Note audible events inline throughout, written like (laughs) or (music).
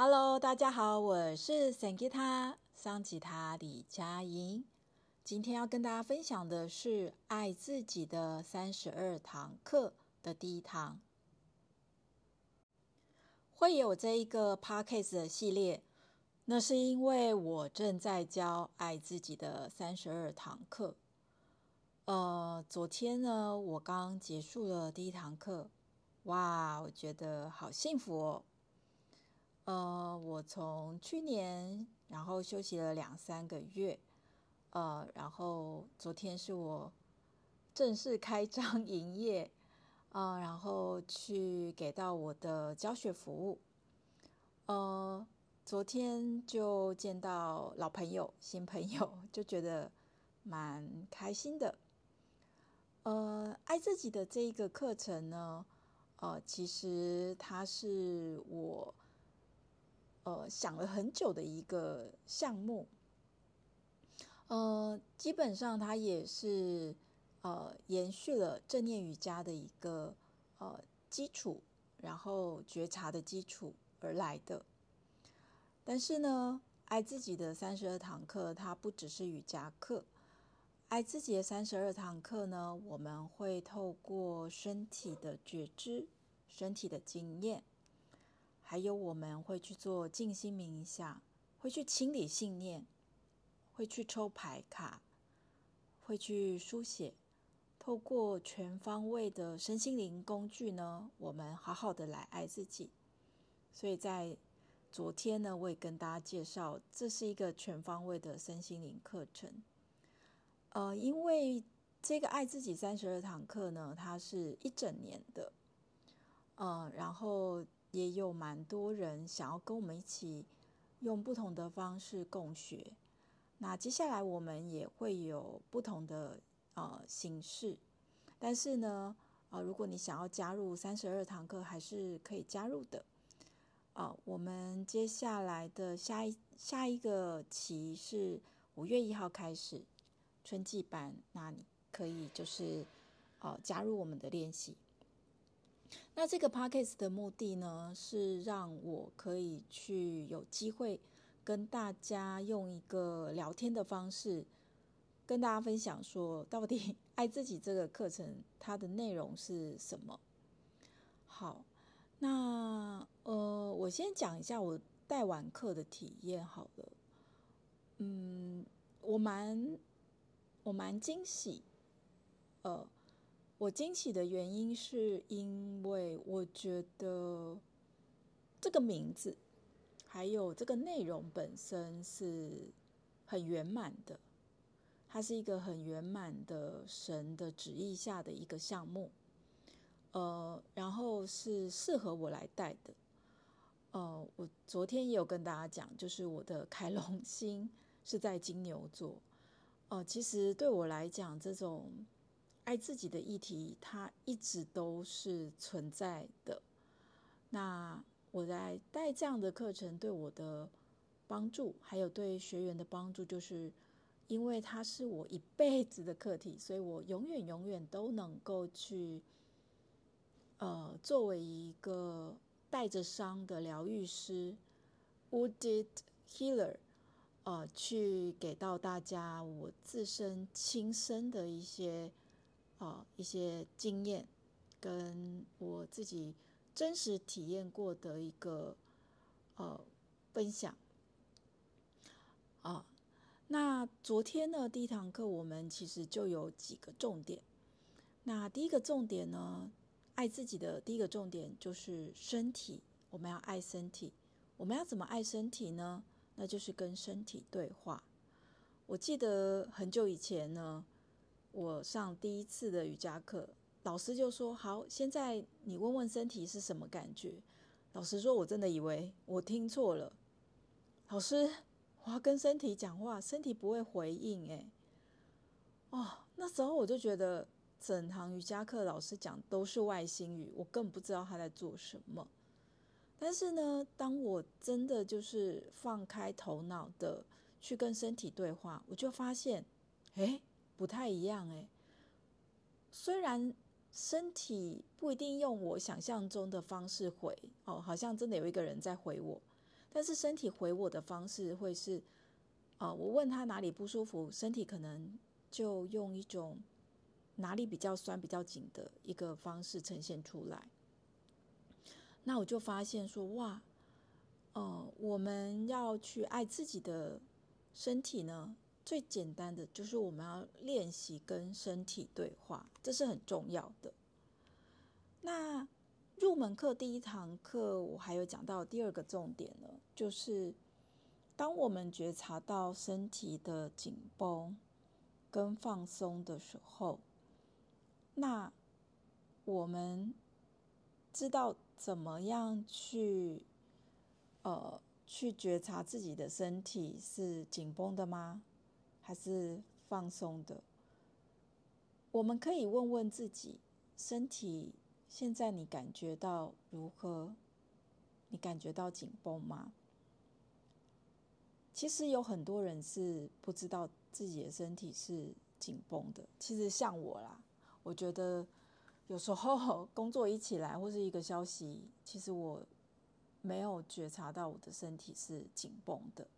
Hello，大家好，我是桑吉他桑吉他李佳莹。今天要跟大家分享的是《爱自己的三十二堂课》的第一堂。会有这一个 podcast 的系列，那是因为我正在教《爱自己的三十二堂课》。呃，昨天呢，我刚结束了第一堂课，哇，我觉得好幸福哦。呃，我从去年，然后休息了两三个月，呃，然后昨天是我正式开张 (laughs) 营业，呃，然后去给到我的教学服务，呃，昨天就见到老朋友、新朋友，就觉得蛮开心的。呃，爱自己的这一个课程呢，呃，其实它是我。呃，想了很久的一个项目，呃，基本上它也是呃延续了正念瑜伽的一个呃基础，然后觉察的基础而来的。但是呢，爱自己的三十二堂课，它不只是瑜伽课，爱自己的三十二堂课呢，我们会透过身体的觉知、身体的经验。还有，我们会去做静心冥想，会去清理信念，会去抽牌卡，会去书写。透过全方位的身心灵工具呢，我们好好的来爱自己。所以在昨天呢，我也跟大家介绍，这是一个全方位的身心灵课程。呃，因为这个爱自己三十二堂课呢，它是一整年的，呃，然后。也有蛮多人想要跟我们一起用不同的方式共学。那接下来我们也会有不同的呃形式，但是呢，呃，如果你想要加入三十二堂课，还是可以加入的。啊、我们接下来的下一下一个期是五月一号开始春季班，那你可以就是呃加入我们的练习。那这个 podcast 的目的呢，是让我可以去有机会跟大家用一个聊天的方式，跟大家分享说，到底 (laughs) 爱自己这个课程它的内容是什么。好，那呃，我先讲一下我带完课的体验好了。嗯，我蛮我蛮惊喜，呃。我惊喜的原因是因为我觉得这个名字还有这个内容本身是很圆满的，它是一个很圆满的神的旨意下的一个项目，呃，然后是适合我来带的，呃，我昨天也有跟大家讲，就是我的凯龙星是在金牛座，呃，其实对我来讲这种。爱自己的议题，它一直都是存在的。那我在带这样的课程，对我的帮助，还有对学员的帮助，就是因为它是我一辈子的课题，所以我永远永远都能够去，呃，作为一个带着伤的疗愈师，Wounded Healer，呃，去给到大家我自身亲身的一些。啊，一些经验跟我自己真实体验过的一个呃分享啊。那昨天呢，第一堂课我们其实就有几个重点。那第一个重点呢，爱自己的第一个重点就是身体，我们要爱身体。我们要怎么爱身体呢？那就是跟身体对话。我记得很久以前呢。我上第一次的瑜伽课，老师就说：“好，现在你问问身体是什么感觉。”老师说：“我真的以为我听错了。”老师，我要跟身体讲话，身体不会回应。诶。哦，那时候我就觉得整堂瑜伽课老师讲都是外星语，我更不知道他在做什么。但是呢，当我真的就是放开头脑的去跟身体对话，我就发现，诶。不太一样诶，虽然身体不一定用我想象中的方式回哦，好像真的有一个人在回我，但是身体回我的方式会是，哦，我问他哪里不舒服，身体可能就用一种哪里比较酸、比较紧的一个方式呈现出来。那我就发现说，哇，呃，我们要去爱自己的身体呢，最简单的就是我们要练习跟身体对话，这是很重要的。那入门课第一堂课，我还有讲到第二个重点呢，就是当我们觉察到身体的紧绷跟放松的时候，那我们知道怎么样去呃去觉察自己的身体是紧绷的吗？还是放松的？我们可以问问自己，身体。现在你感觉到如何？你感觉到紧绷吗？其实有很多人是不知道自己的身体是紧绷的。其实像我啦，我觉得有时候 (laughs) 工作一起来或是一个消息，其实我没有觉察到我的身体是紧绷的。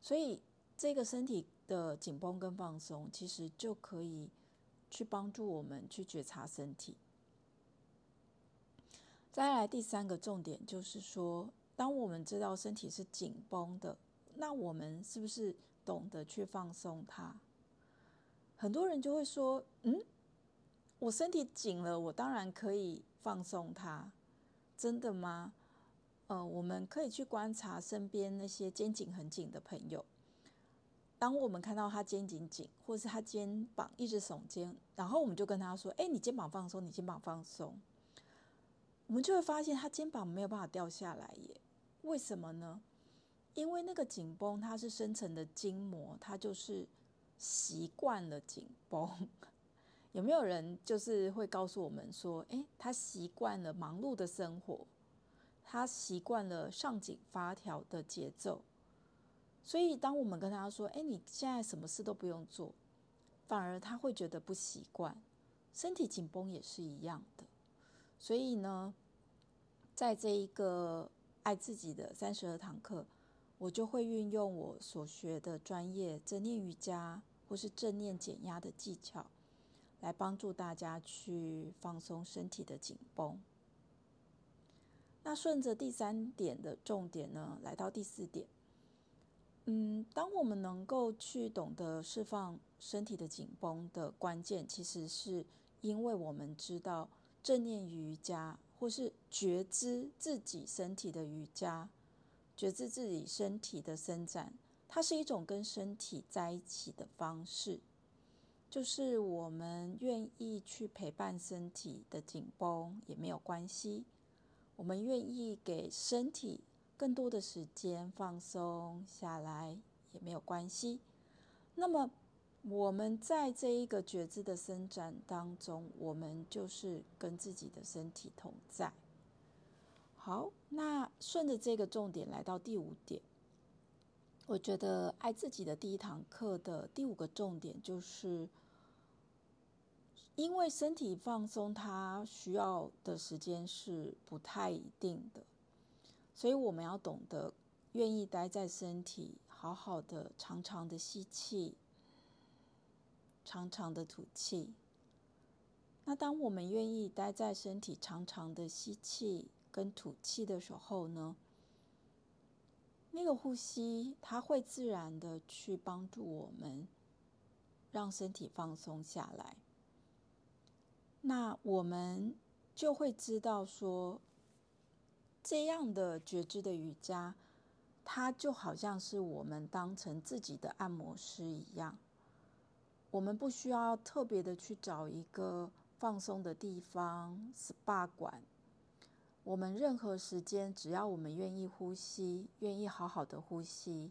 所以这个身体的紧绷跟放松，其实就可以去帮助我们去觉察身体。再来第三个重点就是说，当我们知道身体是紧绷的，那我们是不是懂得去放松它？很多人就会说：“嗯，我身体紧了，我当然可以放松它。”真的吗？呃，我们可以去观察身边那些肩颈很紧的朋友。当我们看到他肩颈紧，或是他肩膀一直耸肩，然后我们就跟他说：“哎，你肩膀放松，你肩膀放松。”我们就会发现他肩膀没有办法掉下来耶，为什么呢？因为那个紧绷它是深层的筋膜，它就是习惯了紧绷。(laughs) 有没有人就是会告诉我们说，诶，他习惯了忙碌的生活，他习惯了上紧发条的节奏，所以当我们跟他说，诶，你现在什么事都不用做，反而他会觉得不习惯。身体紧绷也是一样的。所以呢，在这一个爱自己的三十二堂课，我就会运用我所学的专业正念瑜伽或是正念减压的技巧，来帮助大家去放松身体的紧绷。那顺着第三点的重点呢，来到第四点。嗯，当我们能够去懂得释放身体的紧绷的关键，其实是因为我们知道。正念瑜伽，或是觉知自己身体的瑜伽，觉知自己身体的伸展，它是一种跟身体在一起的方式，就是我们愿意去陪伴身体的紧绷也没有关系，我们愿意给身体更多的时间放松下来也没有关系。那么。我们在这一个觉知的伸展当中，我们就是跟自己的身体同在。好，那顺着这个重点来到第五点，我觉得爱自己的第一堂课的第五个重点就是，因为身体放松，它需要的时间是不太一定的，所以我们要懂得愿意待在身体，好好的、长长的吸气。长长的吐气。那当我们愿意待在身体长长的吸气跟吐气的时候呢，那个呼吸它会自然的去帮助我们，让身体放松下来。那我们就会知道说，这样的觉知的瑜伽，它就好像是我们当成自己的按摩师一样。我们不需要特别的去找一个放松的地方，SPA 馆。我们任何时间，只要我们愿意呼吸，愿意好好的呼吸，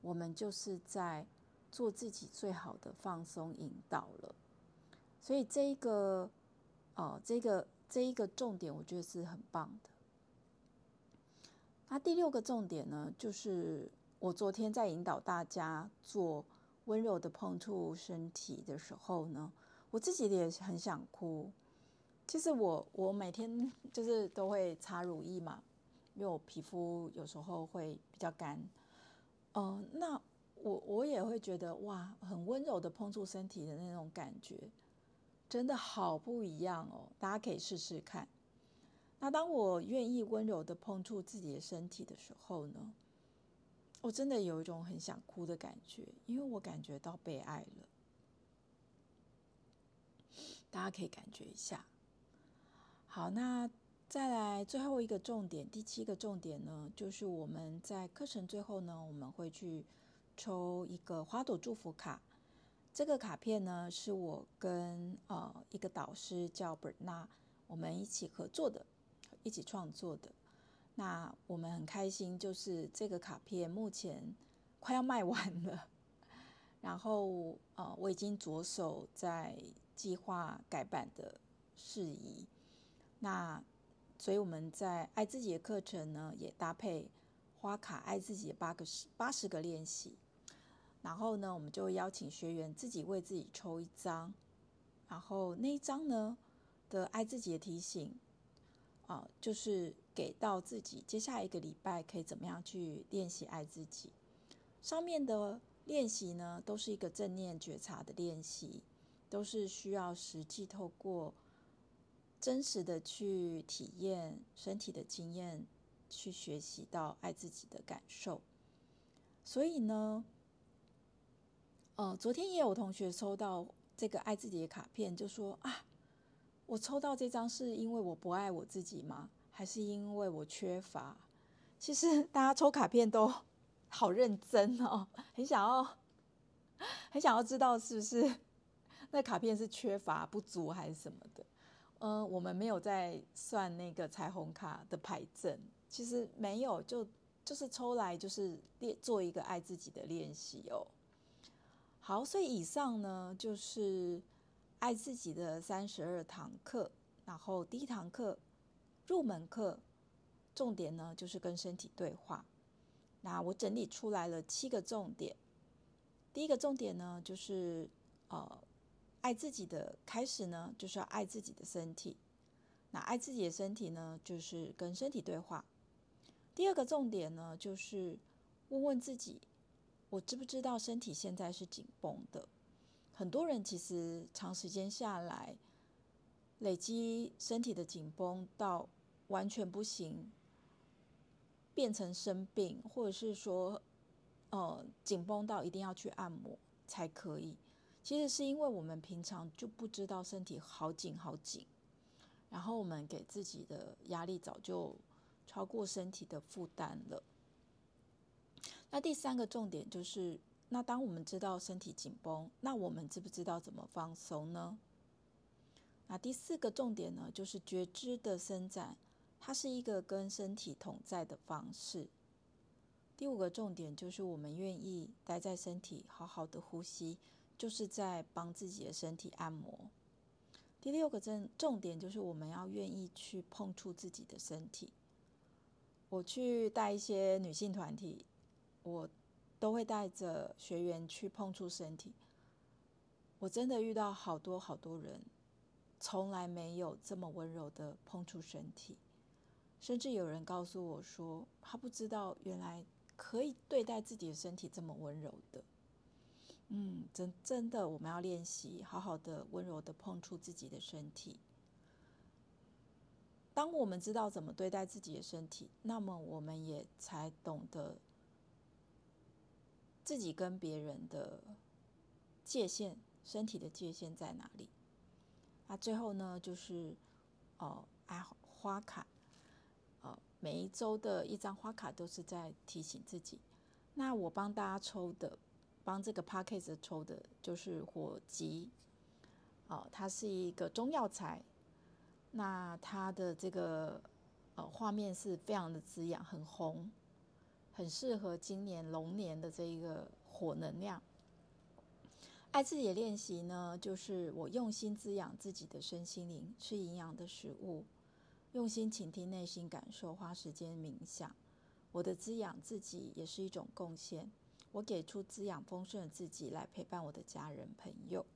我们就是在做自己最好的放松引导了。所以这一个，哦，这个这一个重点，我觉得是很棒的。那第六个重点呢，就是我昨天在引导大家做。温柔的碰触身体的时候呢，我自己也很想哭。其实我我每天就是都会擦乳液嘛，因为我皮肤有时候会比较干。嗯、呃，那我我也会觉得哇，很温柔的碰触身体的那种感觉，真的好不一样哦。大家可以试试看。那当我愿意温柔的碰触自己的身体的时候呢，我真的有一种很想哭的感觉，因为我感觉到被爱了。大家可以感觉一下。好，那再来最后一个重点，第七个重点呢，就是我们在课程最后呢，我们会去抽一个花朵祝福卡。这个卡片呢，是我跟呃一个导师叫 Berna 我们一起合作的，一起创作的。那我们很开心，就是这个卡片目前 (laughs) 快要卖完了，然后呃我已经着手在。计划改版的事宜，那所以我们在爱自己的课程呢，也搭配花卡爱自己的八个十八十个练习，然后呢，我们就邀请学员自己为自己抽一张，然后那一张呢的爱自己的提醒啊，就是给到自己接下来一个礼拜可以怎么样去练习爱自己。上面的练习呢，都是一个正念觉察的练习。都是需要实际透过真实的去体验身体的经验，去学习到爱自己的感受。所以呢，呃，昨天也有同学抽到这个爱自己的卡片，就说啊，我抽到这张是因为我不爱我自己吗？还是因为我缺乏？其实大家抽卡片都 (laughs) 好认真哦，很想要，很想要知道是不是。(laughs) 那卡片是缺乏不足还是什么的？呃，我们没有在算那个彩虹卡的牌阵，其实没有，就就是抽来就是练做一个爱自己的练习哦。好，所以以上呢就是爱自己的三十二堂课，然后第一堂课入门课，重点呢就是跟身体对话。那我整理出来了七个重点，第一个重点呢就是呃。爱自己的开始呢，就是要爱自己的身体。那爱自己的身体呢，就是跟身体对话。第二个重点呢，就是问问自己：我知不知道身体现在是紧绷的？很多人其实长时间下来，累积身体的紧绷到完全不行，变成生病，或者是说，呃，紧绷到一定要去按摩才可以。其实是因为我们平常就不知道身体好紧好紧，然后我们给自己的压力早就超过身体的负担了。那第三个重点就是，那当我们知道身体紧绷，那我们知不知道怎么放松呢？那第四个重点呢，就是觉知的伸展，它是一个跟身体同在的方式。第五个重点就是我们愿意待在身体，好好的呼吸。就是在帮自己的身体按摩。第六个重重点就是我们要愿意去碰触自己的身体。我去带一些女性团体，我都会带着学员去碰触身体。我真的遇到好多好多人，从来没有这么温柔的碰触身体，甚至有人告诉我说，他不知道原来可以对待自己的身体这么温柔的。嗯，真真的，我们要练习好好的温柔的碰触自己的身体。当我们知道怎么对待自己的身体，那么我们也才懂得自己跟别人的界限，身体的界限在哪里。那最后呢，就是哦，爱花卡，哦，每一周的一张花卡都是在提醒自己。那我帮大家抽的。帮这个 Podcast 抽的就是火棘，哦，它是一个中药材，那它的这个呃画面是非常的滋养，很红，很适合今年龙年的这一个火能量。爱自己的练习呢，就是我用心滋养自己的身心灵，吃营养的食物，用心倾听内心感受，花时间冥想。我的滋养自己也是一种贡献。我给出滋养丰盛的自己来陪伴我的家人朋友。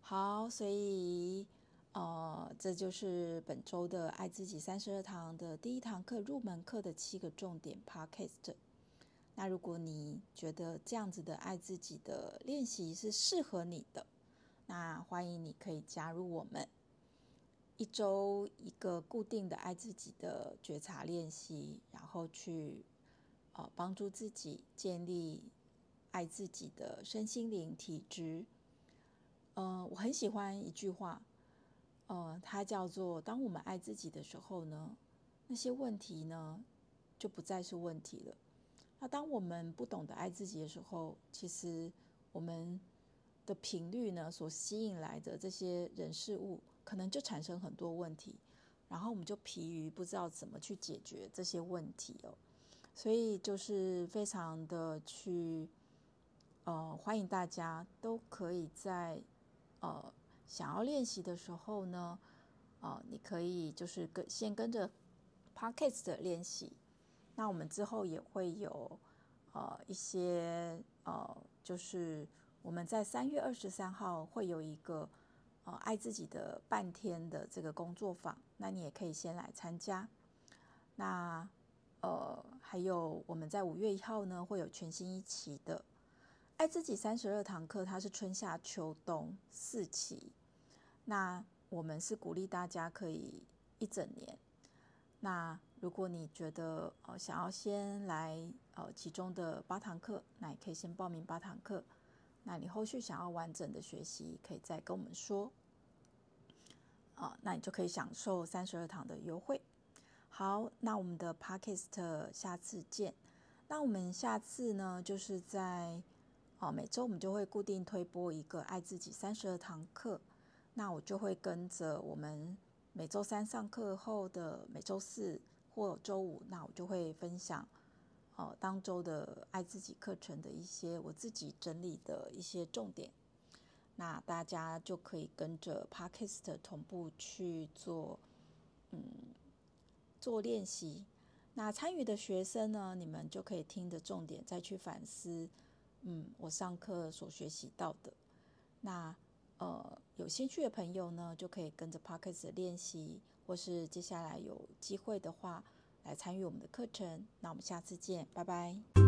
好，所以呃，这就是本周的《爱自己三十二堂》的第一堂课入门课的七个重点 Podcast。那如果你觉得这样子的爱自己的练习是适合你的，那欢迎你可以加入我们一周一个固定的爱自己的觉察练习，然后去呃帮助自己建立爱自己的身心灵体质。呃，我很喜欢一句话。呃，它叫做：当我们爱自己的时候呢，那些问题呢就不再是问题了。那当我们不懂得爱自己的时候，其实我们的频率呢所吸引来的这些人事物，可能就产生很多问题，然后我们就疲于不知道怎么去解决这些问题哦。所以就是非常的去呃，欢迎大家都可以在呃。想要练习的时候呢，呃，你可以就是跟先跟着 Podcast 的练习。那我们之后也会有呃一些呃，就是我们在三月二十三号会有一个呃爱自己的半天的这个工作坊，那你也可以先来参加。那呃还有我们在五月一号呢会有全新一期的。爱自己三十二堂课，它是春夏秋冬四期。那我们是鼓励大家可以一整年。那如果你觉得呃想要先来呃其中的八堂课，那也可以先报名八堂课。那你后续想要完整的学习，可以再跟我们说。啊，那你就可以享受三十二堂的优惠。好，那我们的 Podcast 下次见。那我们下次呢，就是在。哦，每周我们就会固定推播一个爱自己三十二堂课，那我就会跟着我们每周三上课后的每周四或周五，那我就会分享，哦，当周的爱自己课程的一些我自己整理的一些重点，那大家就可以跟着 Podcast 同步去做，嗯，做练习。那参与的学生呢，你们就可以听的重点再去反思。嗯，我上课所学习到的，那呃有兴趣的朋友呢，就可以跟着 parkes 练习，或是接下来有机会的话来参与我们的课程。那我们下次见，拜拜。